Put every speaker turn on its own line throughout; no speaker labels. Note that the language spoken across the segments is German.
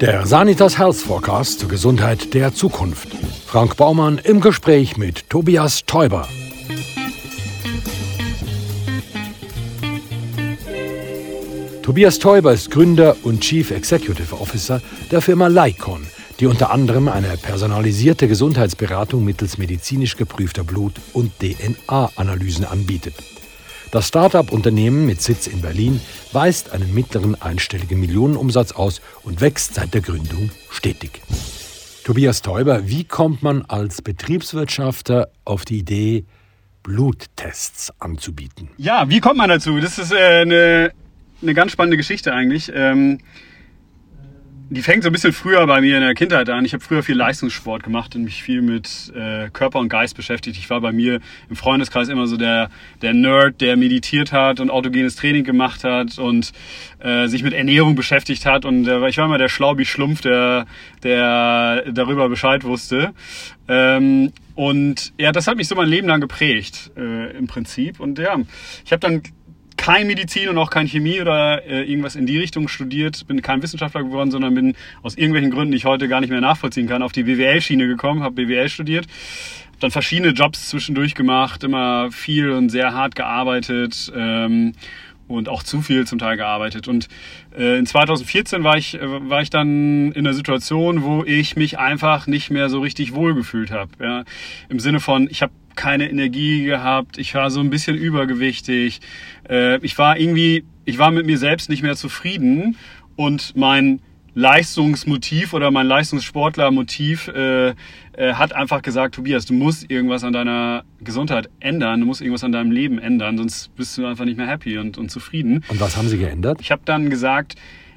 Der Sanitas Health Forecast zur Gesundheit der Zukunft. Frank Baumann im Gespräch mit Tobias Teuber. Tobias Teuber ist Gründer und Chief Executive Officer der Firma Lycon, die unter anderem eine personalisierte Gesundheitsberatung mittels medizinisch geprüfter Blut- und DNA-Analysen anbietet. Das Start-up-Unternehmen mit Sitz in Berlin weist einen mittleren einstelligen Millionenumsatz aus und wächst seit der Gründung stetig. Tobias Teuber, wie kommt man als Betriebswirtschafter auf die Idee, Bluttests anzubieten?
Ja, wie kommt man dazu? Das ist äh, eine, eine ganz spannende Geschichte eigentlich. Ähm, die fängt so ein bisschen früher bei mir in der Kindheit an. Ich habe früher viel Leistungssport gemacht und mich viel mit äh, Körper und Geist beschäftigt. Ich war bei mir im Freundeskreis immer so der, der Nerd, der meditiert hat und autogenes Training gemacht hat und äh, sich mit Ernährung beschäftigt hat. Und äh, ich war immer der Schlaubi-Schlumpf, der, der darüber Bescheid wusste. Ähm, und ja, das hat mich so mein Leben lang geprägt, äh, im Prinzip. Und ja, ich habe dann kein Medizin und auch kein Chemie oder äh, irgendwas in die Richtung studiert, bin kein Wissenschaftler geworden, sondern bin aus irgendwelchen Gründen, die ich heute gar nicht mehr nachvollziehen kann, auf die BWL-Schiene gekommen, habe BWL studiert, hab dann verschiedene Jobs zwischendurch gemacht, immer viel und sehr hart gearbeitet ähm, und auch zu viel zum Teil gearbeitet. Und äh, in 2014 war ich, äh, war ich dann in einer Situation, wo ich mich einfach nicht mehr so richtig wohlgefühlt habe. Ja? Im Sinne von, ich habe keine Energie gehabt, ich war so ein bisschen übergewichtig, äh, ich war irgendwie, ich war mit mir selbst nicht mehr zufrieden und mein Leistungsmotiv oder mein Leistungssportlermotiv äh, äh, hat einfach gesagt, Tobias, du musst irgendwas an deiner Gesundheit ändern, du musst irgendwas an deinem Leben ändern, sonst bist du einfach nicht mehr happy und, und zufrieden.
Und was haben Sie geändert?
Ich habe dann gesagt,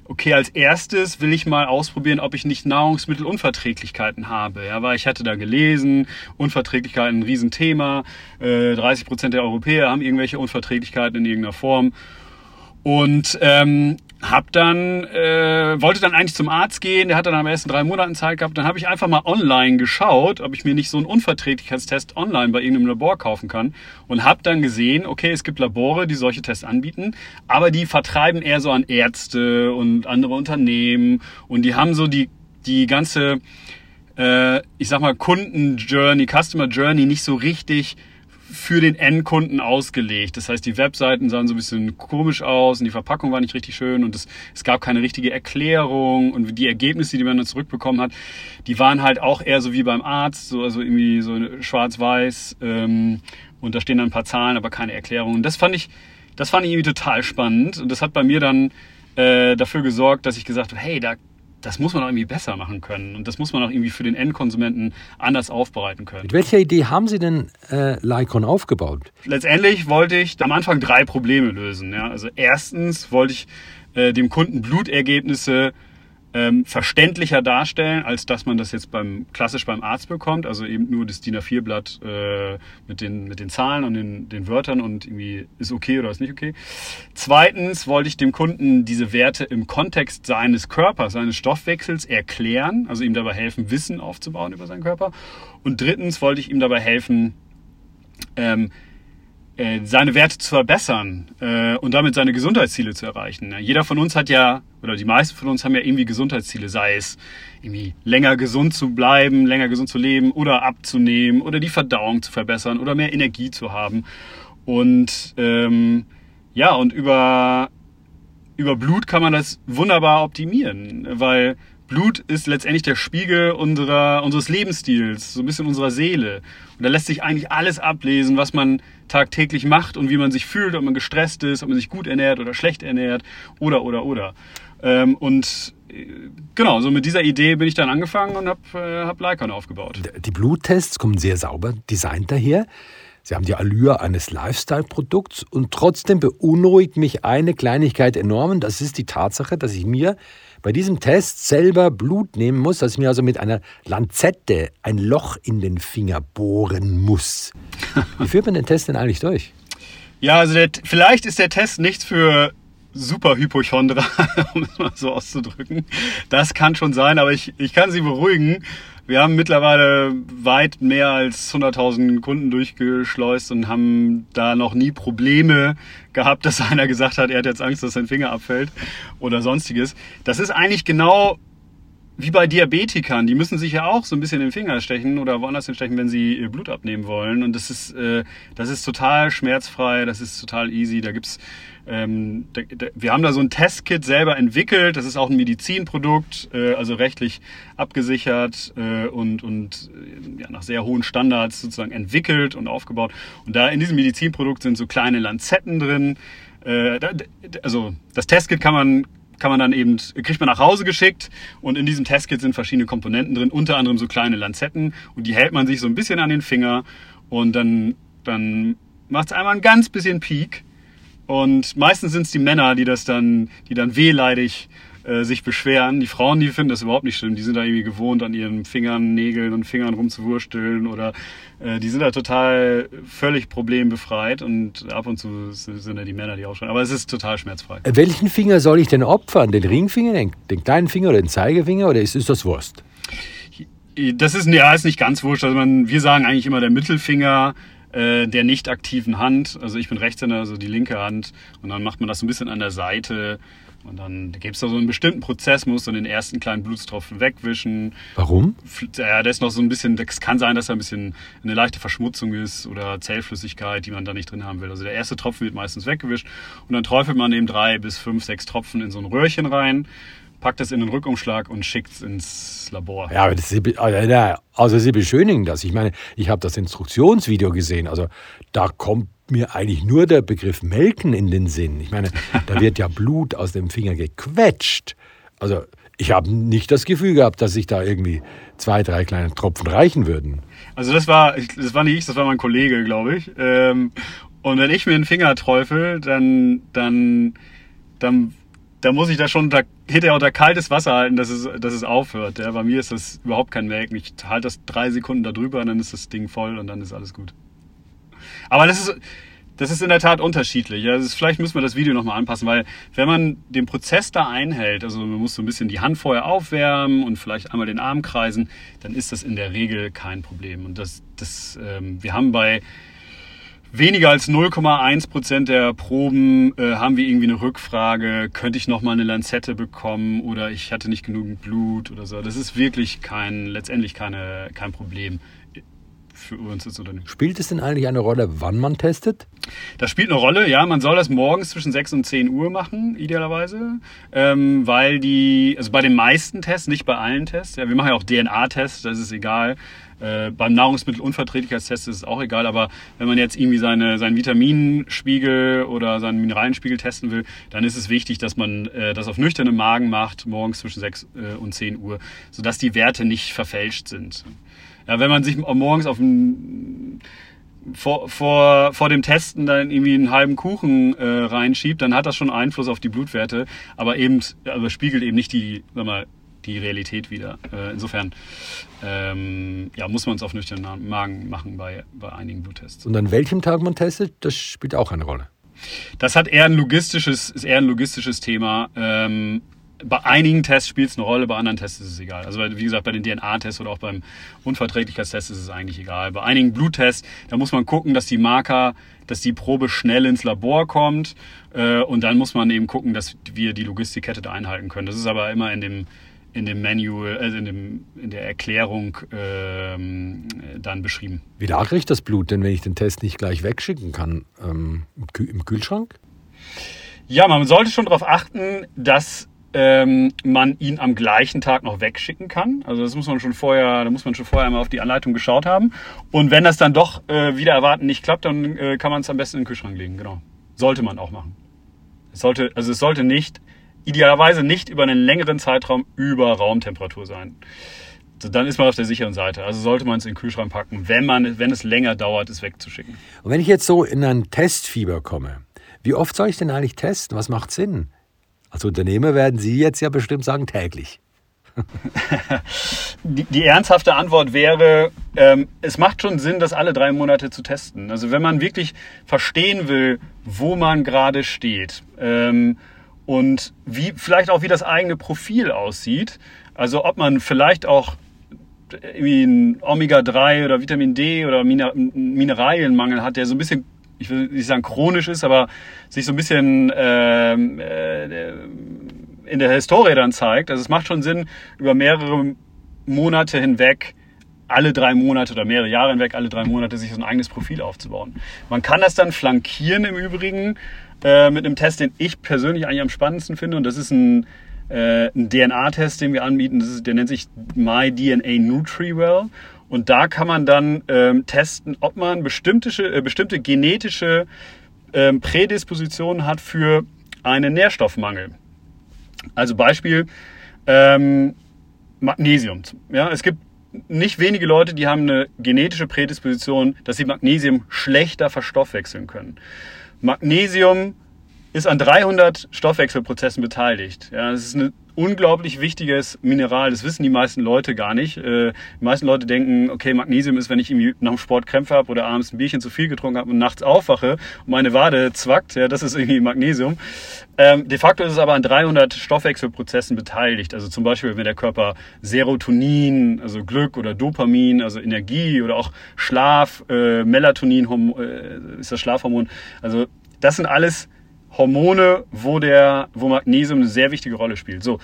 okay, als erstes will ich mal ausprobieren, ob ich nicht Nahrungsmittelunverträglichkeiten habe. Ja, weil ich hatte da gelesen, Unverträglichkeiten ein Riesenthema. Äh, 30 Prozent der Europäer haben irgendwelche Unverträglichkeiten in irgendeiner Form. Und ähm, hab dann äh, wollte dann eigentlich zum Arzt gehen, der hat dann am ersten drei Monaten Zeit gehabt. Dann habe ich einfach mal online geschaut, ob ich mir nicht so einen Unverträglichkeitstest online bei irgendeinem Labor kaufen kann und habe dann gesehen, okay, es gibt Labore, die solche Tests anbieten, aber die vertreiben eher so an Ärzte und andere Unternehmen und die haben so die die ganze äh, ich sag mal Kunden Journey, Customer Journey nicht so richtig für den Endkunden ausgelegt. Das heißt, die Webseiten sahen so ein bisschen komisch aus und die Verpackung war nicht richtig schön und es, es gab keine richtige Erklärung und die Ergebnisse, die man dann zurückbekommen hat, die waren halt auch eher so wie beim Arzt, so, also irgendwie so schwarz-weiß ähm, und da stehen dann ein paar Zahlen, aber keine Erklärung. Und das fand ich, das fand ich irgendwie total spannend und das hat bei mir dann äh, dafür gesorgt, dass ich gesagt habe, hey, da das muss man auch irgendwie besser machen können und das muss man auch irgendwie für den Endkonsumenten anders aufbereiten können.
Mit welcher Idee haben Sie denn äh, Lycon aufgebaut?
Letztendlich wollte ich am Anfang drei Probleme lösen. Ja. Also erstens wollte ich äh, dem Kunden Blutergebnisse ähm, verständlicher darstellen, als dass man das jetzt beim klassisch beim Arzt bekommt, also eben nur das DIN A4-Blatt äh, mit, den, mit den Zahlen und den, den Wörtern und irgendwie ist okay oder ist nicht okay. Zweitens wollte ich dem Kunden diese Werte im Kontext seines Körpers, seines Stoffwechsels erklären, also ihm dabei helfen, Wissen aufzubauen über seinen Körper. Und drittens wollte ich ihm dabei helfen, ähm, äh, seine Werte zu verbessern äh, und damit seine Gesundheitsziele zu erreichen. Jeder von uns hat ja, oder die meisten von uns haben ja irgendwie Gesundheitsziele, sei es irgendwie länger gesund zu bleiben, länger gesund zu leben oder abzunehmen oder die Verdauung zu verbessern oder mehr Energie zu haben. Und ähm, ja, und über, über Blut kann man das wunderbar optimieren, weil Blut ist letztendlich der Spiegel unserer, unseres Lebensstils, so ein bisschen unserer Seele. Und da lässt sich eigentlich alles ablesen, was man tagtäglich macht und wie man sich fühlt, ob man gestresst ist, ob man sich gut ernährt oder schlecht ernährt oder, oder, oder. Ähm, und äh, genau, so mit dieser Idee bin ich dann angefangen und habe äh, hab Lycon aufgebaut.
Die Bluttests kommen sehr sauber designt daher. Sie haben die Allure eines Lifestyle-Produkts und trotzdem beunruhigt mich eine Kleinigkeit enorm. Das ist die Tatsache, dass ich mir bei diesem Test selber Blut nehmen muss, dass ich mir also mit einer Lanzette ein Loch in den Finger bohren muss. Wie führt man den Test denn eigentlich durch?
Ja, also der, vielleicht ist der Test nichts für Superhypochondra, um es mal so auszudrücken. Das kann schon sein, aber ich, ich kann Sie beruhigen. Wir haben mittlerweile weit mehr als 100.000 Kunden durchgeschleust und haben da noch nie Probleme gehabt, dass einer gesagt hat, er hat jetzt Angst, dass sein Finger abfällt oder sonstiges. Das ist eigentlich genau wie bei Diabetikern, die müssen sich ja auch so ein bisschen den Finger stechen oder woanders hinstechen, wenn sie Blut abnehmen wollen. Und das ist, äh, das ist total schmerzfrei, das ist total easy. Da gibt's ähm, da, da, wir haben da so ein Testkit selber entwickelt. Das ist auch ein Medizinprodukt, äh, also rechtlich abgesichert äh, und, und äh, ja, nach sehr hohen Standards sozusagen entwickelt und aufgebaut. Und da in diesem Medizinprodukt sind so kleine Lanzetten drin. Äh, da, also das Testkit kann man kann man dann eben, kriegt man nach Hause geschickt und in diesem Testkit sind verschiedene Komponenten drin, unter anderem so kleine Lanzetten und die hält man sich so ein bisschen an den Finger und dann, dann macht es einmal ein ganz bisschen Peak und meistens sind es die Männer, die das dann, die dann wehleidig äh, sich beschweren. Die Frauen, die finden das überhaupt nicht schlimm. Die sind da irgendwie gewohnt, an ihren Fingern, Nägeln und Fingern rumzuwursteln oder äh, die sind da total völlig problembefreit und ab und zu sind da die Männer, die ausschauen. Aber es ist total schmerzfrei.
Äh, welchen Finger soll ich denn opfern? Den Ringfinger, den, den kleinen Finger oder den Zeigefinger oder ist, ist das Wurst?
Das ist, ja, ist nicht ganz wurscht. Also man, wir sagen eigentlich immer der Mittelfinger äh, der nicht aktiven Hand. Also ich bin Rechtshänder, also die linke Hand. Und dann macht man das so ein bisschen an der Seite. Und dann gibt es da so einen bestimmten Prozess, muss so den ersten kleinen Blutstropfen wegwischen.
Warum?
Ja, da ist noch so ein bisschen, das kann sein, dass da ein bisschen eine leichte Verschmutzung ist oder Zellflüssigkeit, die man da nicht drin haben will. Also der erste Tropfen wird meistens weggewischt und dann träufelt man eben drei bis fünf, sechs Tropfen in so ein Röhrchen rein packt es in den Rückumschlag und schickt es ins Labor.
Ja, das ist, also Sie beschönigen das. Ich meine, ich habe das Instruktionsvideo gesehen. Also da kommt mir eigentlich nur der Begriff Melken in den Sinn. Ich meine, da wird ja Blut aus dem Finger gequetscht. Also ich habe nicht das Gefühl gehabt, dass sich da irgendwie zwei, drei kleine Tropfen reichen würden.
Also das war, das war nicht ich, das war mein Kollege, glaube ich. Ähm, und wenn ich mir den Finger träufel, dann, dann, dann da muss ich da schon unter, hinterher unter kaltes Wasser halten, dass es, dass es aufhört. Ja, bei mir ist das überhaupt kein Melken. Ich halte das drei Sekunden da drüber und dann ist das Ding voll und dann ist alles gut. Aber das ist, das ist in der Tat unterschiedlich. Ja, ist, vielleicht müssen wir das Video nochmal anpassen, weil wenn man den Prozess da einhält, also man muss so ein bisschen die Hand vorher aufwärmen und vielleicht einmal den Arm kreisen, dann ist das in der Regel kein Problem. Und das, das, ähm, wir haben bei weniger als 0,1 Prozent der Proben äh, haben wir irgendwie eine Rückfrage, könnte ich noch mal eine Lanzette bekommen oder ich hatte nicht genügend Blut oder so. Das ist wirklich kein, letztendlich keine, kein Problem für uns als Unternehmen.
Spielt es denn eigentlich eine Rolle, wann man testet?
Das spielt eine Rolle, ja. Man soll das morgens zwischen 6 und 10 Uhr machen, idealerweise. Ähm, weil die, also bei den meisten Tests, nicht bei allen Tests, ja, wir machen ja auch DNA-Tests, das ist egal. Äh, beim Nahrungsmittelunverträglichkeitstest ist es auch egal, aber wenn man jetzt irgendwie seine, seinen Vitaminspiegel oder seinen Mineralienspiegel testen will, dann ist es wichtig, dass man äh, das auf nüchternem Magen macht, morgens zwischen 6 äh, und 10 Uhr, sodass die Werte nicht verfälscht sind. Ja, wenn man sich morgens auf ein vor, vor, vor dem Testen dann irgendwie einen halben Kuchen äh, reinschiebt, dann hat das schon Einfluss auf die Blutwerte, aber eben, aber spiegelt eben nicht die, sag mal, die Realität wieder. Äh, insofern ähm, ja, muss man es auf nüchternen Magen machen bei, bei einigen Bluttests.
Und an welchem Tag man testet, das spielt auch eine Rolle.
Das hat eher ein logistisches, ist eher ein logistisches Thema. Ähm, bei einigen Tests spielt es eine Rolle, bei anderen Tests ist es egal. Also wie gesagt, bei den DNA-Tests oder auch beim Unverträglichkeitstest ist es eigentlich egal. Bei einigen Bluttests, da muss man gucken, dass die Marker, dass die Probe schnell ins Labor kommt äh, und dann muss man eben gucken, dass wir die Logistikkette da einhalten können. Das ist aber immer in dem in dem Manual, also in, dem, in der Erklärung ähm, dann beschrieben.
Wie lagere ich das Blut denn, wenn ich den Test nicht gleich wegschicken kann? Ähm, Im Kühlschrank?
Ja, man sollte schon darauf achten, dass ähm, man ihn am gleichen Tag noch wegschicken kann. Also das muss man schon vorher, da muss man schon vorher einmal auf die Anleitung geschaut haben. Und wenn das dann doch äh, wieder erwarten nicht klappt, dann äh, kann man es am besten in den Kühlschrank legen. Genau, sollte man auch machen. Es sollte, also es sollte nicht idealerweise nicht über einen längeren Zeitraum über Raumtemperatur sein. Dann ist man auf der sicheren Seite. Also sollte man es in den Kühlschrank packen, wenn, man, wenn es länger dauert, es wegzuschicken.
Und wenn ich jetzt so in ein Testfieber komme, wie oft soll ich denn eigentlich testen? Was macht Sinn? Als Unternehmer werden Sie jetzt ja bestimmt sagen, täglich.
die, die, ernsthafte Antwort wäre, ähm, es macht schon Sinn, das alle drei Monate zu testen. Also wenn man wirklich verstehen will, wo man gerade steht ähm, und wie vielleicht auch wie das eigene Profil aussieht. Also ob man vielleicht auch irgendwie ein Omega-3 oder Vitamin D oder Mineralienmangel hat, der so ein bisschen, ich will nicht sagen chronisch ist, aber sich so ein bisschen ähm, äh, in der Historie dann zeigt, also es macht schon Sinn, über mehrere Monate hinweg alle drei Monate oder mehrere Jahre hinweg, alle drei Monate sich so ein eigenes Profil aufzubauen. Man kann das dann flankieren im Übrigen äh, mit einem Test, den ich persönlich eigentlich am spannendsten finde und das ist ein, äh, ein DNA-Test, den wir anbieten. Ist, der nennt sich MyDNA NutriWell und da kann man dann ähm, testen, ob man bestimmte, äh, bestimmte genetische ähm, Prädispositionen hat für einen Nährstoffmangel. Also Beispiel ähm, Magnesium. Ja, es gibt nicht wenige Leute, die haben eine genetische Prädisposition, dass sie Magnesium schlechter verstoffwechseln können. Magnesium ist an 300 Stoffwechselprozessen beteiligt. Ja, das ist ein unglaublich wichtiges Mineral. Das wissen die meisten Leute gar nicht. Äh, die meisten Leute denken, okay, Magnesium ist, wenn ich nach dem Sport Krämpfe habe oder abends ein Bierchen zu viel getrunken habe und nachts aufwache und meine Wade zwackt. Ja, das ist irgendwie Magnesium. Ähm, de facto ist es aber an 300 Stoffwechselprozessen beteiligt. Also zum Beispiel, wenn der Körper Serotonin, also Glück oder Dopamin, also Energie oder auch Schlaf, äh, Melatonin äh, ist das Schlafhormon. Also das sind alles Hormone, wo, der, wo Magnesium eine sehr wichtige Rolle spielt. So,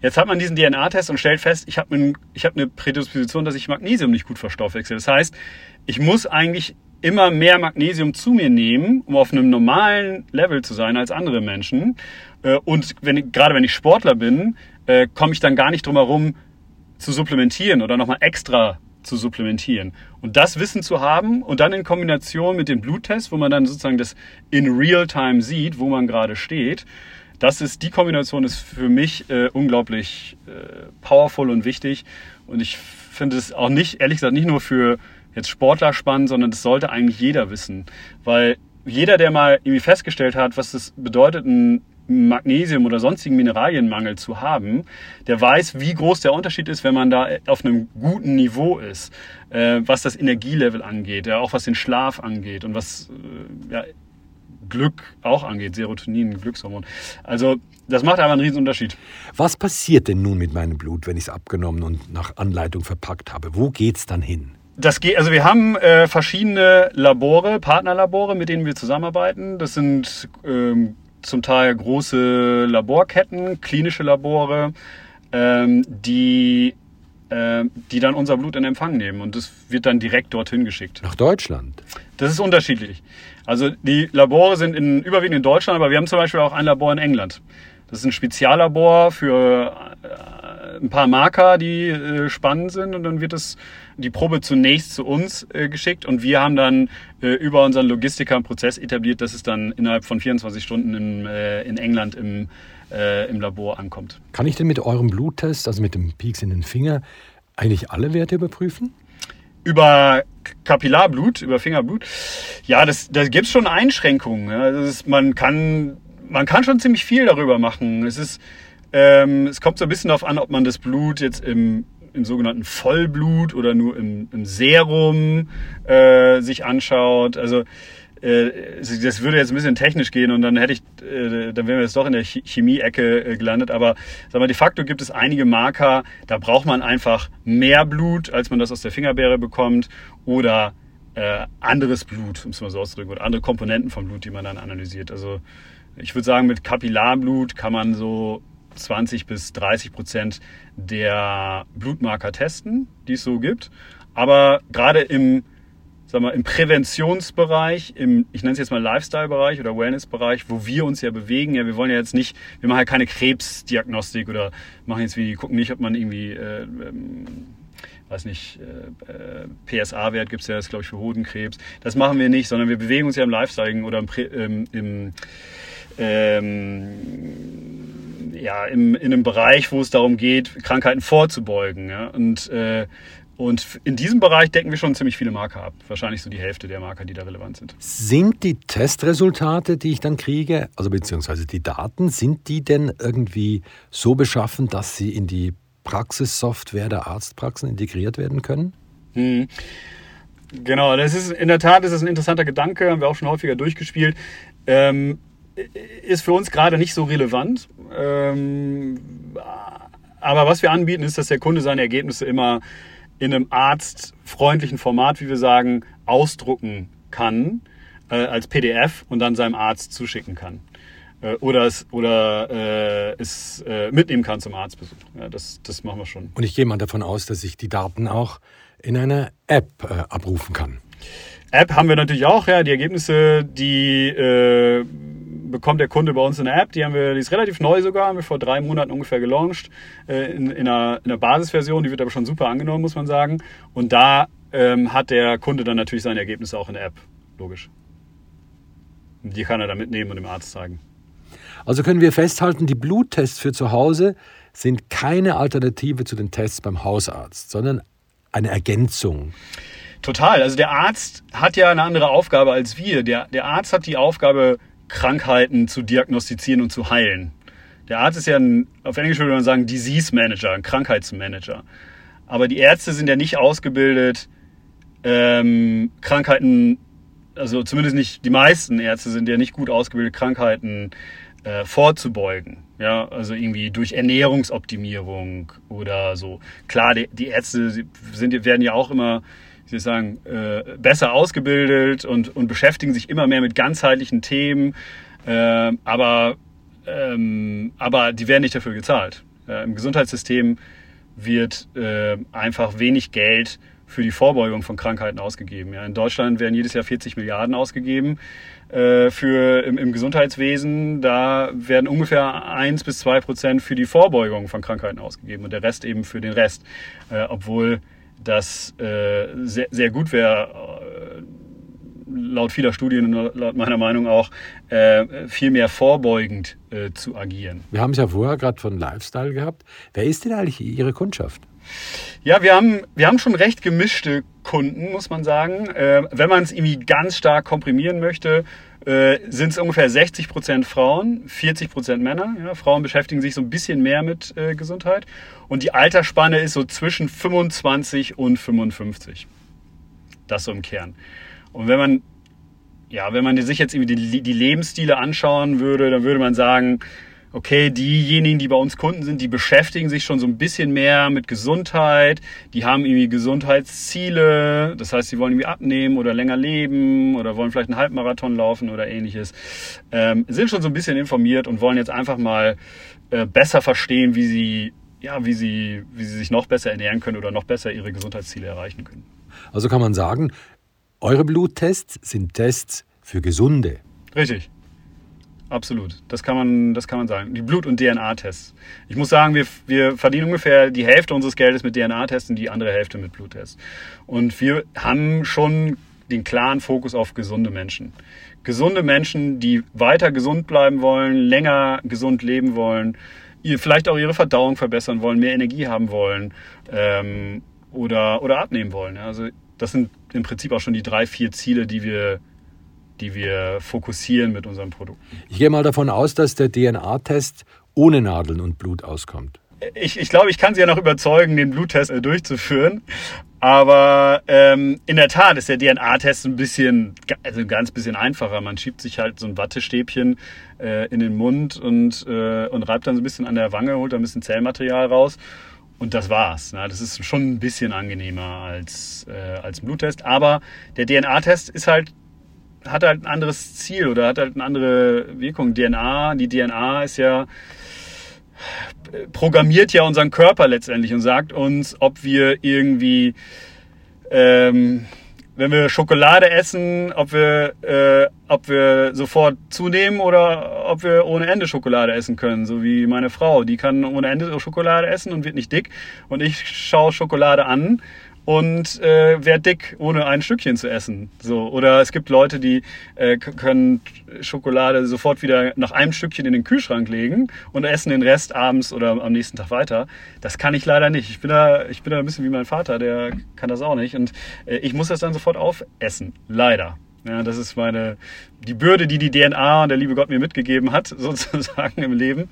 jetzt hat man diesen DNA-Test und stellt fest, ich habe ein, hab eine Prädisposition, dass ich Magnesium nicht gut verstoffwechsel. Das heißt, ich muss eigentlich immer mehr Magnesium zu mir nehmen, um auf einem normalen Level zu sein als andere Menschen. Äh, und wenn, gerade wenn ich Sportler bin, äh, komme ich dann gar nicht drum herum zu supplementieren oder nochmal extra zu supplementieren. Und das Wissen zu haben und dann in Kombination mit dem Bluttest, wo man dann sozusagen das in Real-Time sieht, wo man gerade steht, das ist, die Kombination ist für mich äh, unglaublich äh, powerful und wichtig. Und ich finde es auch nicht, ehrlich gesagt, nicht nur für jetzt Sportler spannend, sondern das sollte eigentlich jeder wissen. Weil jeder, der mal irgendwie festgestellt hat, was das bedeutet, ein Magnesium oder sonstigen Mineralienmangel zu haben, der weiß, wie groß der Unterschied ist, wenn man da auf einem guten Niveau ist, äh, was das Energielevel angeht, ja, auch was den Schlaf angeht und was äh, ja, Glück auch angeht, Serotonin, Glückshormon. Also das macht aber einen riesen Unterschied.
Was passiert denn nun mit meinem Blut, wenn ich es abgenommen und nach Anleitung verpackt habe? Wo geht's dann hin?
Das geht, also wir haben äh, verschiedene Labore, Partnerlabore, mit denen wir zusammenarbeiten. Das sind ähm, zum Teil große Laborketten, klinische Labore, ähm, die, äh, die dann unser Blut in Empfang nehmen und das wird dann direkt dorthin geschickt.
Nach Deutschland?
Das ist unterschiedlich. Also die Labore sind in, überwiegend in Deutschland, aber wir haben zum Beispiel auch ein Labor in England. Das ist ein Speziallabor für äh, ein paar Marker, die äh, spannend sind und dann wird es die Probe zunächst zu uns äh, geschickt und wir haben dann äh, über unseren Logistiker einen Prozess etabliert, dass es dann innerhalb von 24 Stunden in, äh, in England im, äh, im Labor ankommt.
Kann ich denn mit eurem Bluttest, also mit dem Peaks in den Finger, eigentlich alle Werte überprüfen?
über Kapillarblut, über Fingerblut, ja, das, da gibt es schon Einschränkungen. Ja. Ist, man, kann, man kann schon ziemlich viel darüber machen. Es, ist, ähm, es kommt so ein bisschen darauf an, ob man das Blut jetzt im im sogenannten Vollblut oder nur im, im Serum äh, sich anschaut. Also äh, das würde jetzt ein bisschen technisch gehen und dann hätte ich, äh, dann wären wir jetzt doch in der Chemie-Ecke äh, gelandet. Aber sag mal, de facto gibt es einige Marker, da braucht man einfach mehr Blut, als man das aus der Fingerbeere bekommt oder äh, anderes Blut, um es mal so auszudrücken, oder andere Komponenten vom Blut, die man dann analysiert. Also ich würde sagen, mit Kapillarblut kann man so 20 bis 30 Prozent der Blutmarker testen, die es so gibt. Aber gerade im, sag mal, im Präventionsbereich, im, ich nenne es jetzt mal Lifestyle-Bereich oder Wellness-Bereich, wo wir uns ja bewegen, ja, wir wollen ja jetzt nicht, wir machen ja keine Krebsdiagnostik oder machen jetzt wie, gucken nicht, ob man irgendwie, äh, ähm, weiß nicht, äh, äh PSA-Wert gibt es ja, das glaube ich für Hodenkrebs. Das machen wir nicht, sondern wir bewegen uns ja im Lifestyle oder im, ähm, im ähm, ja, im, in einem Bereich, wo es darum geht, Krankheiten vorzubeugen. Ja? Und, äh, und in diesem Bereich decken wir schon ziemlich viele Marker ab. Wahrscheinlich so die Hälfte der Marker, die da relevant sind.
Sind die Testresultate, die ich dann kriege, also beziehungsweise die Daten, sind die denn irgendwie so beschaffen, dass sie in die Praxissoftware der Arztpraxen integriert werden können?
Hm. Genau, das ist in der Tat ist das ein interessanter Gedanke, haben wir auch schon häufiger durchgespielt. Ähm, ist für uns gerade nicht so relevant. Ähm, aber was wir anbieten, ist, dass der Kunde seine Ergebnisse immer in einem arztfreundlichen Format, wie wir sagen, ausdrucken kann äh, als PDF und dann seinem Arzt zuschicken kann. äh, oder es, oder, äh, es mitnehmen kann zum Arztbesuch. Ja, das, das machen wir schon.
Und ich gehe mal davon aus, dass ich die Daten auch in einer App abrufen kann.
App haben wir natürlich auch, ja. Die Ergebnisse, die bekommt der Kunde bei uns in der App. Die haben wir, die ist relativ neu sogar, haben wir vor drei Monaten ungefähr gelauncht äh, in, in, einer, in einer Basisversion. Die wird aber schon super angenommen, muss man sagen. Und da ähm, hat der Kunde dann natürlich seine Ergebnisse auch in der App, logisch. Die kann er dann mitnehmen und dem Arzt zeigen.
Also können wir festhalten, die Bluttests für zu Hause sind keine Alternative zu den Tests beim Hausarzt, sondern eine Ergänzung.
Total. Also der Arzt hat ja eine andere Aufgabe als wir. Der, der Arzt hat die Aufgabe, Krankheiten zu diagnostizieren und zu heilen. Der Arzt ist ja ein, auf Englisch würde man sagen, Disease Manager, ein Krankheitsmanager. Aber die Ärzte sind ja nicht ausgebildet, ähm, Krankheiten, also zumindest nicht die meisten Ärzte sind ja nicht gut ausgebildet, Krankheiten äh, vorzubeugen. Ja, also irgendwie durch Ernährungsoptimierung oder so. Klar, die, die Ärzte sind, werden ja auch immer ich sagen, äh, besser ausgebildet und, und beschäftigen sich immer mehr mit ganzheitlichen Themen, äh, aber, ähm, aber die werden nicht dafür gezahlt. Äh, Im Gesundheitssystem wird äh, einfach wenig Geld für die Vorbeugung von Krankheiten ausgegeben. Ja, in Deutschland werden jedes Jahr 40 Milliarden ausgegeben äh, für im, im, Gesundheitswesen. Da werden ungefähr 1 bis 2 Prozent für die Vorbeugung von Krankheiten ausgegeben und der Rest eben für den Rest. Äh, obwohl das äh, sehr, sehr gut wäre, äh, laut vieler Studien und laut meiner Meinung auch, äh, viel mehr vorbeugend äh, zu agieren.
Wir haben es ja vorher gerade von Lifestyle gehabt. Wer ist denn eigentlich Ihre Kundschaft?
Ja, wir haben, wir haben schon recht gemischte Kunden, muss man sagen. Äh, wenn man es irgendwie ganz stark komprimieren möchte, äh, sind es ungefähr 60 Prozent Frauen, 40 Prozent Männer. Ja, Frauen beschäftigen sich so ein bisschen mehr mit äh, Gesundheit. Und die Altersspanne ist so zwischen 25 und 55. Das so im Kern. Und wenn man, ja, wenn man sich jetzt irgendwie die, die Lebensstile anschauen würde, dann würde man sagen, okay, diejenigen, die bei uns Kunden sind, die beschäftigen sich schon so ein bisschen mehr mit Gesundheit, die haben irgendwie Gesundheitsziele, das heißt, sie wollen irgendwie abnehmen oder länger leben oder wollen vielleicht einen Halbmarathon laufen oder ähnliches, ähm, sind schon so ein bisschen informiert und wollen jetzt einfach mal äh, besser verstehen, wie sie, ja, wie sie, wie sie sich noch besser ernähren können oder noch besser ihre Gesundheitsziele erreichen können.
Also kann man sagen, eure Bluttests sind Tests für Gesunde.
Richtig. Absolut, das kann man, das kann man sagen. Die Blut- und DNA-Tests. Ich muss sagen, wir, wir verdienen ungefähr die Hälfte unseres Geldes mit DNA-Tests und die andere Hälfte mit Bluttests. Und wir haben schon den klaren Fokus auf gesunde Menschen. Gesunde Menschen, die weiter gesund bleiben wollen, länger gesund leben wollen, ihr vielleicht auch ihre Verdauung verbessern wollen, mehr Energie haben wollen ähm, oder, oder abnehmen wollen. Also das sind im Prinzip auch schon die drei, vier Ziele, die wir die wir fokussieren mit unseren Produkten.
Ich gehe mal davon aus, dass der DNA-Test ohne Nadeln und Blut auskommt.
Ich, ich glaube, ich kann Sie ja noch überzeugen, den Bluttest äh, durchzuführen. Aber ähm, in der Tat ist der DNA-Test ein bisschen, also ein ganz bisschen einfacher. Man schiebt sich halt so ein Wattestäbchen äh, in den Mund und, äh, und reibt dann so ein bisschen an der Wange, holt da ein bisschen Zellmaterial raus. Und das war's. Ne? Das ist schon ein bisschen angenehmer als, äh, als ein Bluttest. Aber der DNA-Test ist halt hat halt ein anderes Ziel oder hat halt eine andere Wirkung. DNA, die DNA ist ja programmiert ja unseren Körper letztendlich und sagt uns, ob wir irgendwie, ähm, wenn wir Schokolade essen, ob wir, äh, ob wir sofort zunehmen oder ob wir ohne Ende Schokolade essen können. So wie meine Frau, die kann ohne Ende Schokolade essen und wird nicht dick. Und ich schaue Schokolade an und äh, werd dick, ohne ein Stückchen zu essen. So oder es gibt Leute, die äh, können Schokolade sofort wieder nach einem Stückchen in den Kühlschrank legen und essen den Rest abends oder am nächsten Tag weiter. Das kann ich leider nicht. Ich bin da, ich bin da ein bisschen wie mein Vater, der kann das auch nicht und äh, ich muss das dann sofort aufessen. Leider. Ja, das ist meine, die Bürde, die die DNA und der liebe Gott mir mitgegeben hat, sozusagen im Leben.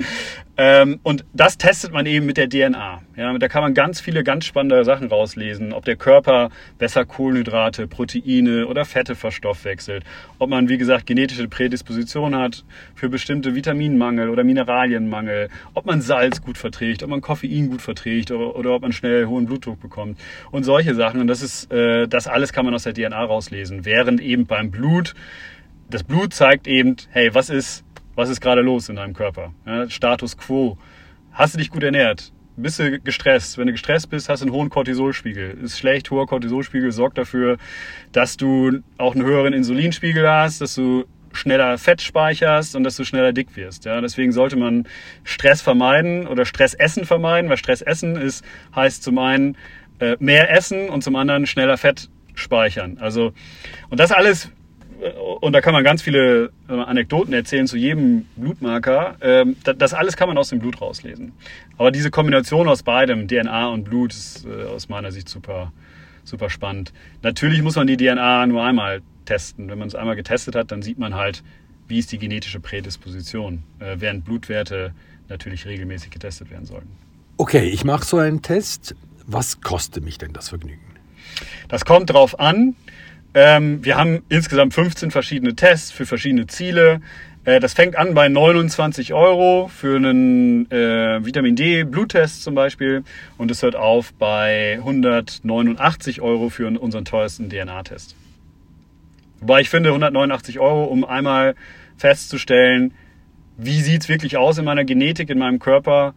Ähm, und das testet man eben mit der DNA. Ja, da kann man ganz viele ganz spannende Sachen rauslesen, ob der Körper besser Kohlenhydrate, Proteine oder Fette verstoffwechselt, ob man, wie gesagt, genetische Prädisposition hat für bestimmte Vitaminmangel oder Mineralienmangel, ob man Salz gut verträgt, ob man Koffein gut verträgt oder, oder ob man schnell hohen Blutdruck bekommt und solche Sachen. Und das ist, äh, das alles kann man aus der DNA rauslesen, während eben beim Blut das Blut zeigt eben, hey, was ist Was ist gerade los in deinem Körper? Ja, Status quo. Hast du dich gut ernährt? Bist du gestresst? Wenn du gestresst bist, hast du einen hohen Cortisolspiegel. Ist schlecht, hoher Cortisolspiegel sorgt dafür, dass du auch einen höheren Insulinspiegel hast, dass du schneller Fett speicherst und dass du schneller dick wirst. Ja, deswegen sollte man Stress vermeiden oder Stressessen vermeiden, weil Stressessen ist, heißt zum einen äh, mehr essen und zum anderen schneller Fett speichern. Also, und das alles, und da kann man ganz viele äh, Anekdoten erzählen zu jedem Blutmarker. Ähm, das alles kann man aus dem Blut rauslesen. Aber diese Kombination aus beidem, DNA und Blut, ist äh, aus meiner Sicht super, super spannend. Natürlich muss man die DNA nur einmal testen. Wenn man es einmal getestet hat, dann sieht man halt, wie ist die genetische Prädisposition, äh, während Blutwerte natürlich regelmäßig getestet werden sollten.
Okay, ich mache so einen Test. Was kostet mich denn das Vergnügen?
Das kommt drauf an. Ähm, wir haben insgesamt 15 verschiedene Tests für verschiedene Ziele. Äh, das fängt an bei 29 Euro für einen äh, Vitamin D Bluttest zum Beispiel und es hört auf bei 189 Euro für unseren teuersten DNA-Test. Wobei ich finde, 189 Euro, um einmal festzustellen, wie sieht es wirklich aus in meiner Genetik, in meinem Körper.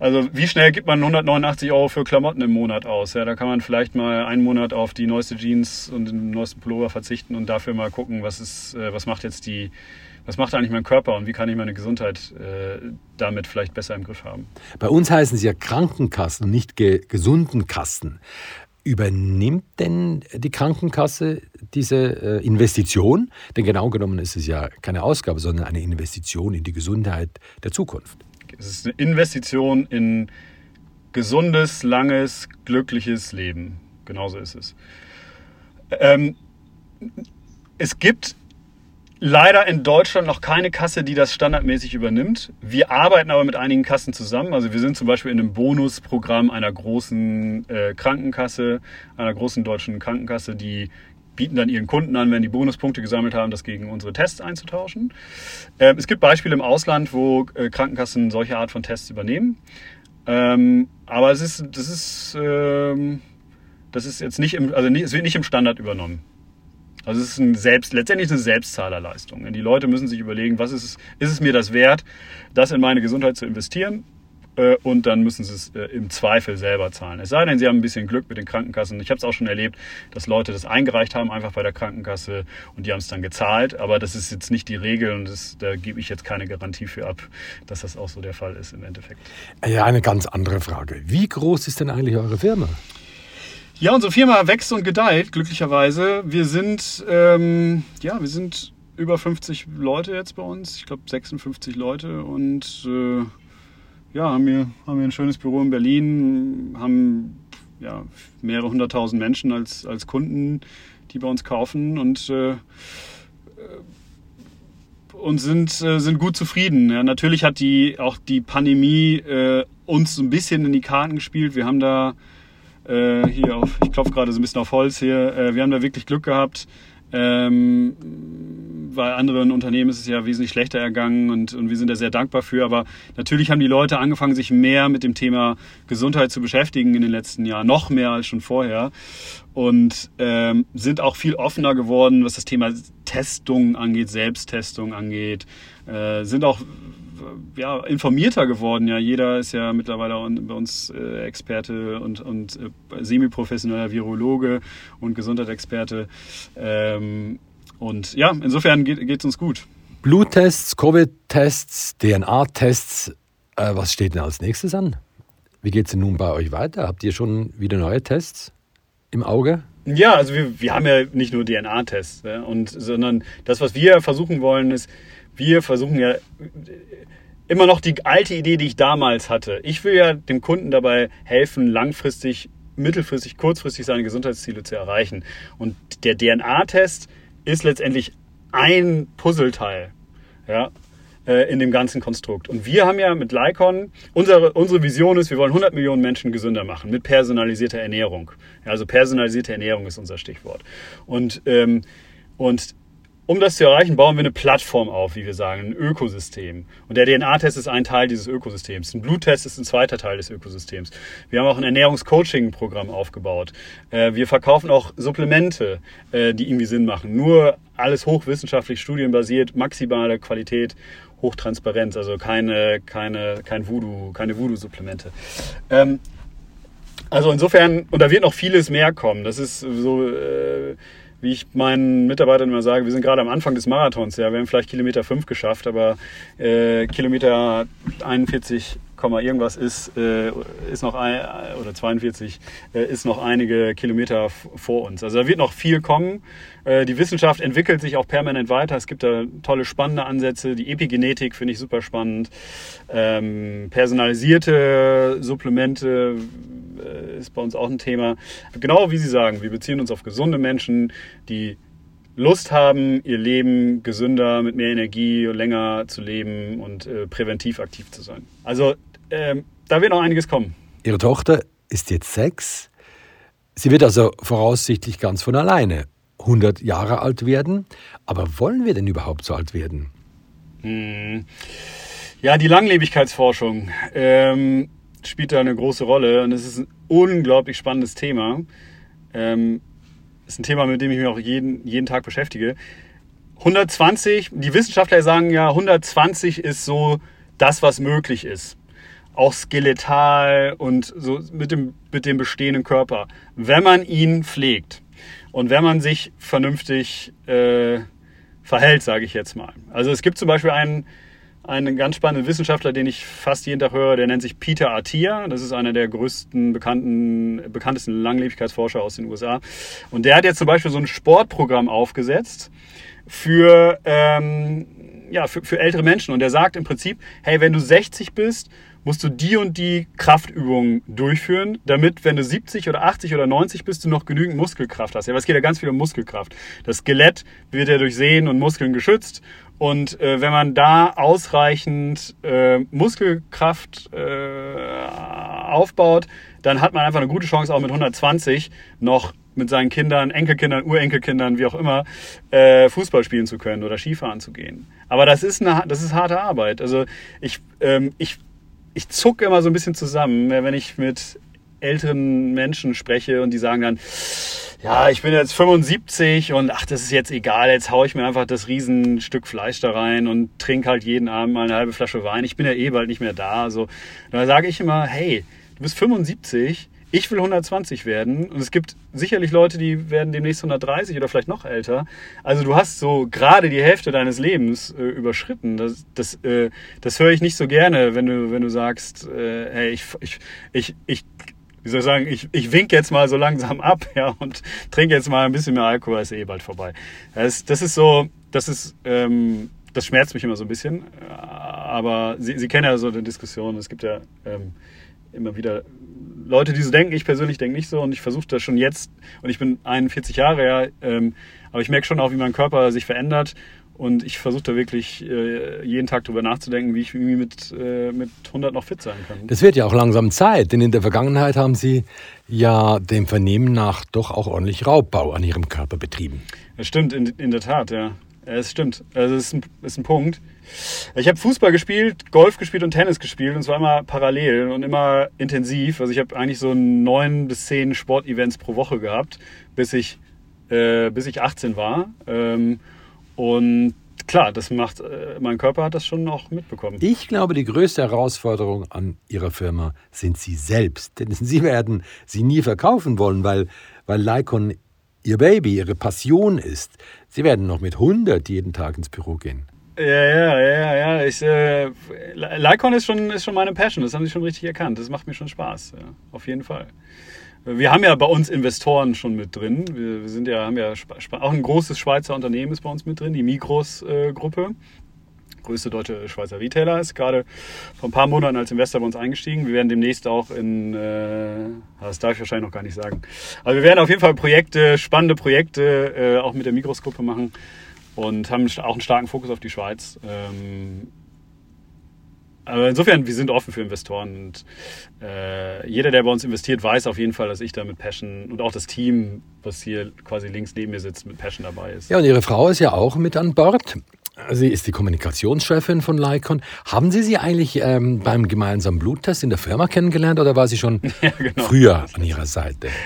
Also wie schnell gibt man 189 Euro für Klamotten im Monat aus? Ja, da kann man vielleicht mal einen Monat auf die neueste Jeans und den neuesten Pullover verzichten und dafür mal gucken, was ist, äh, was macht jetzt die, was macht eigentlich mein Körper und wie kann ich meine Gesundheit äh, damit vielleicht besser im Griff haben?
Bei uns heißen sie ja Krankenkassen, nicht ge gesunden Kassen. Übernimmt denn die Krankenkasse diese äh, Investition? Denn genau genommen ist es ja keine Ausgabe, sondern eine Investition in die Gesundheit der Zukunft.
Es ist eine Investition in gesundes, langes, glückliches Leben. Genauso ist es. Ähm, es gibt leider in Deutschland noch keine Kasse, die das standardmäßig übernimmt. Wir arbeiten aber mit einigen Kassen zusammen. Also wir sind zum Beispiel in einem Bonusprogramm einer großen äh, Krankenkasse, einer großen deutschen Krankenkasse, die bieten dann ihren Kunden an, wenn die Bonuspunkte gesammelt haben, das gegen unsere Tests einzutauschen. Ähm, es gibt Beispiele im Ausland, wo äh, Krankenkassen solche Art von Tests übernehmen. Ähm, aber es ist, das ist, ähm, das ist jetzt nicht im, also es wird nicht im Standard übernommen. Also es ist ein Selbst, letztendlich eine Selbstzahlerleistung. Die Leute müssen sich überlegen, was ist ist es mir das wert, das in meine Gesundheit zu investieren? Äh, und dann müssen sie es äh, im Zweifel selber zahlen. Es sei denn, sie haben ein bisschen Glück mit den Krankenkassen. Ich habe es auch schon erlebt, dass Leute das eingereicht haben, einfach bei der Krankenkasse und die haben es dann gezahlt. Aber das ist jetzt nicht die Regel und das, da gebe ich jetzt keine Garantie für ab, dass das auch so der Fall ist im Endeffekt.
Ja, eine ganz andere Frage. Wie groß ist denn eigentlich eure Firma?
Ja, unsere Firma wächst und gedeiht, glücklicherweise. Wir sind, ähm, ja, wir sind über 50 Leute jetzt bei uns. Ich glaube 56 Leute und äh, ja, haben wir, haben wir ein schönes Büro in Berlin, haben ja, mehrere hunderttausend Menschen als, als Kunden, die bei uns kaufen und, äh, und sind, äh, sind gut zufrieden. Ja, natürlich hat die, auch die Pandemie äh, uns so ein bisschen in die Karten gespielt. Wir haben da äh, hier auf, ich klopfe gerade so ein bisschen auf Holz hier. Äh, wir haben da wirklich Glück gehabt. Ähm, bei anderen Unternehmen ist es ja wesentlich schlechter ergangen und, und wir sind da sehr dankbar für. Aber natürlich haben die Leute angefangen, sich mehr mit dem Thema Gesundheit zu beschäftigen in den letzten Jahren, noch mehr als schon vorher. Und ähm, sind auch viel offener geworden, was das Thema Testung angeht, Selbsttestung angeht. Äh, sind auch ja, informierter geworden. Ja, jeder ist ja mittlerweile bei uns äh, Experte und, und äh, semi-professioneller Virologe und Gesundheitsexperte. Ähm, und ja, insofern geht es uns gut.
Bluttests, Covid-Tests, DNA-Tests. Äh, was steht denn als nächstes an? Wie geht es denn nun bei euch weiter? Habt ihr schon wieder neue Tests im Auge?
Ja, also wir, wir haben ja nicht nur DNA-Tests, ja, und, sondern das, was wir versuchen wollen, ist, wir versuchen ja immer noch die alte Idee, die ich damals hatte. Ich will ja dem Kunden dabei helfen, langfristig, mittelfristig, kurzfristig seine Gesundheitsziele zu erreichen. Und der DNA-Test ist letztendlich ein Puzzleteil ja, äh, in dem ganzen Konstrukt. Und wir haben ja mit Lycon, unsere, unsere Vision ist, wir wollen 100 Millionen Menschen gesünder machen mit personalisierter Ernährung. Also personalisierte Ernährung ist unser Stichwort. Und, ähm, und um das zu erreichen, bauen wir eine Plattform auf, wie wir sagen, ein Ökosystem. Und der DNA-Test ist ein Teil dieses Ökosystems. Ein Bluttest ist ein zweiter Teil des Ökosystems. Wir haben auch ein Ernährungscoaching-Programm aufgebaut. Äh, wir verkaufen auch Supplemente, äh, die irgendwie Sinn machen. Nur alles hochwissenschaftlich, studienbasiert, maximale Qualität, Hochtransparenz, also keine, keine, kein Voodoo, keine Voodoo-Supplemente. Ähm, also insofern, und da wird noch vieles mehr kommen. Das ist so, äh, wie ich meinen Mitarbeitern immer sage, wir sind gerade am Anfang des Marathons. Ja, wir haben vielleicht Kilometer 5 geschafft, aber äh, Kilometer 41, irgendwas ist, äh, ist noch ein, oder 42 äh, ist noch einige Kilometer vor uns. Also da wird noch viel kommen. Äh, die Wissenschaft entwickelt sich auch permanent weiter. Es gibt da tolle, spannende Ansätze. Die Epigenetik finde ich super spannend. Ähm, personalisierte Supplemente äh, ist bei uns auch ein Thema. Genau wie Sie sagen, wir beziehen uns auf gesunde Menschen, die Lust haben, ihr Leben gesünder, mit mehr Energie länger zu leben und äh, präventiv aktiv zu sein. Also ähm, da wird noch einiges kommen.
Ihre Tochter ist jetzt sechs. Sie wird also voraussichtlich ganz von alleine 100 Jahre alt werden. Aber wollen wir denn überhaupt so alt werden?
Hm. Ja, die Langlebigkeitsforschung ähm, spielt da eine große Rolle und es ist ein unglaublich spannendes Thema. Ähm, ist ein Thema, mit dem ich mich auch jeden, jeden Tag beschäftige. 120, die Wissenschaftler sagen ja, 120 ist so das, was möglich ist. Auch skeletal und so mit dem, mit dem bestehenden Körper. Wenn man ihn pflegt. Und wenn man sich vernünftig äh, verhält, sage ich jetzt mal. Also es gibt zum Beispiel einen, einen ganz spannenden Wissenschaftler, den ich fast jeden Tag höre, der nennt sich Peter Attia. Das ist einer der größten, bekannten, bekanntesten Langlebigkeitsforscher aus den USA. Und der hat jetzt zum Beispiel so ein Sportprogramm aufgesetzt für, ähm, ja, für, für ältere Menschen. Und der sagt im Prinzip, hey, wenn du 60 bist musst du die und die Kraftübungen durchführen, damit, wenn du 70 oder 80 oder 90 bist, du noch genügend Muskelkraft hast. Ja, es geht ja ganz viel um Muskelkraft. Das Skelett wird ja durch Sehnen und Muskeln geschützt. Und äh, wenn man da ausreichend äh, Muskelkraft äh, aufbaut, dann hat man einfach eine gute Chance, auch mit 120 noch mit seinen Kindern, Enkelkindern, Urenkelkindern, wie auch immer, äh, Fußball spielen zu können oder Skifahren zu gehen. Aber das ist eine, das ist harte Arbeit. Also ich, ähm, ich ich zucke immer so ein bisschen zusammen, wenn ich mit älteren Menschen spreche und die sagen dann, ja, ich bin jetzt 75 und ach, das ist jetzt egal, jetzt haue ich mir einfach das Riesenstück Fleisch da rein und trinke halt jeden Abend mal eine halbe Flasche Wein. Ich bin ja eh bald nicht mehr da. So. Da sage ich immer, hey, du bist 75, ich will 120 werden und es gibt sicherlich Leute, die werden demnächst 130 oder vielleicht noch älter. Also du hast so gerade die Hälfte deines Lebens äh, überschritten. Das, das, äh, das höre ich nicht so gerne, wenn du, wenn du sagst, äh, hey, ich, ich, ich, ich wie soll ich sagen, ich, ich wink jetzt mal so langsam ab, ja, und trinke jetzt mal ein bisschen mehr Alkohol, ist eh bald vorbei. Das, das ist so, das ist, ähm, das schmerzt mich immer so ein bisschen. Aber Sie, Sie kennen ja so eine Diskussion, es gibt ja ähm, immer wieder Leute, die so denken. Ich persönlich denke nicht so und ich versuche das schon jetzt. Und ich bin 41 Jahre, ja, ähm, aber ich merke schon auch, wie mein Körper sich verändert. Und ich versuche da wirklich äh, jeden Tag drüber nachzudenken, wie ich mit, äh, mit 100 noch fit sein kann.
Das wird ja auch langsam Zeit, denn in der Vergangenheit haben Sie ja dem Vernehmen nach doch auch ordentlich Raubbau an Ihrem Körper betrieben.
Das stimmt, in, in der Tat, ja. Es stimmt. Also es ist ein, ist ein Punkt. Ich habe Fußball gespielt, Golf gespielt und Tennis gespielt und zwar immer parallel und immer intensiv. Also ich habe eigentlich so neun bis zehn Sportevents pro Woche gehabt, bis ich, äh, bis ich 18 war. Ähm, und klar, das macht, äh, mein Körper hat das schon auch mitbekommen.
Ich glaube, die größte Herausforderung an Ihrer Firma sind Sie selbst. Denn Sie werden sie nie verkaufen wollen, weil, weil Lycon Ihr Baby, Ihre Passion ist. Sie werden noch mit 100 jeden Tag ins Büro gehen.
Ja, ja, ja, ja. Äh, Lycon ist schon, ist schon meine Passion. Das haben sie schon richtig erkannt. Das macht mir schon Spaß. Ja, auf jeden Fall. Wir haben ja bei uns Investoren schon mit drin. Wir, sind ja, haben ja auch ein großes Schweizer Unternehmen ist bei uns mit drin, die Migros-Gruppe. Größte deutsche Schweizer Retailer ist gerade vor ein paar Monaten als Investor bei uns eingestiegen. Wir werden demnächst auch in, äh, das darf ich wahrscheinlich noch gar nicht sagen. Aber wir werden auf jeden Fall Projekte, spannende Projekte äh, auch mit der Migros-Gruppe machen und haben auch einen starken Fokus auf die Schweiz. Ähm, aber insofern, wir sind offen für Investoren und äh, jeder, der bei uns investiert, weiß auf jeden Fall, dass ich da mit Passion und auch das Team, was hier quasi links neben mir sitzt, mit Passion dabei ist.
Ja, und Ihre Frau ist ja auch mit an Bord. Sie ist die Kommunikationschefin von Lycon. Haben Sie sie eigentlich ähm, beim gemeinsamen Bluttest in der Firma kennengelernt oder war sie schon ja, genau. früher an Ihrer Seite?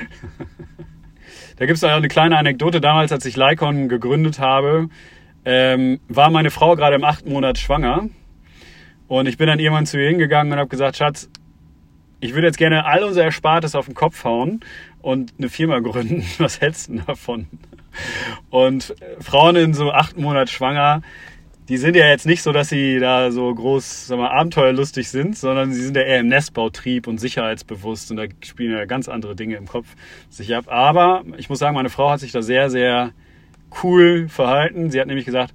Da gibt es auch eine kleine Anekdote. Damals, als ich Lycon gegründet habe, ähm, war meine Frau gerade im achten Monat schwanger. Und ich bin dann irgendwann zu ihr hingegangen und habe gesagt, Schatz, ich würde jetzt gerne all unser Erspartes auf den Kopf hauen und eine Firma gründen. Was hältst du davon? Und Frauen in so acht Monaten schwanger, die sind ja jetzt nicht so, dass sie da so groß, sag mal, abenteuerlustig sind, sondern sie sind ja eher im Nestbautrieb und sicherheitsbewusst und da spielen ja ganz andere Dinge im Kopf sich ab. Aber ich muss sagen, meine Frau hat sich da sehr, sehr cool verhalten. Sie hat nämlich gesagt,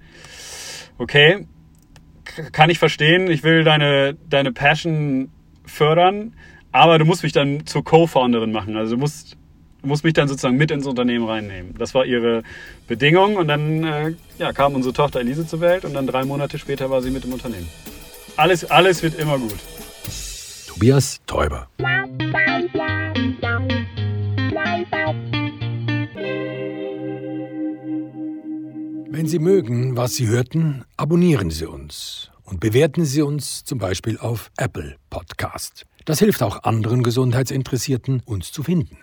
okay, kann ich verstehen, ich will deine, deine Passion fördern, aber du musst mich dann zur Co-Founderin machen. Also du musst muss mich dann sozusagen mit ins Unternehmen reinnehmen. Das war ihre Bedingung und dann äh, ja, kam unsere Tochter Elise zur Welt und dann drei Monate später war sie mit im Unternehmen. Alles, alles wird immer gut.
Tobias Täuber. Wenn Sie mögen, was Sie hörten, abonnieren Sie uns und bewerten Sie uns zum Beispiel auf Apple Podcast. Das hilft auch anderen Gesundheitsinteressierten, uns zu finden.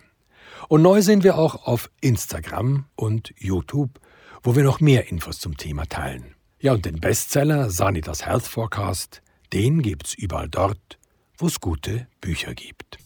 Und neu sind wir auch auf Instagram und YouTube, wo wir noch mehr Infos zum Thema teilen. Ja, und den Bestseller Sanitas Health Forecast, den gibt's überall dort, wo es gute Bücher gibt.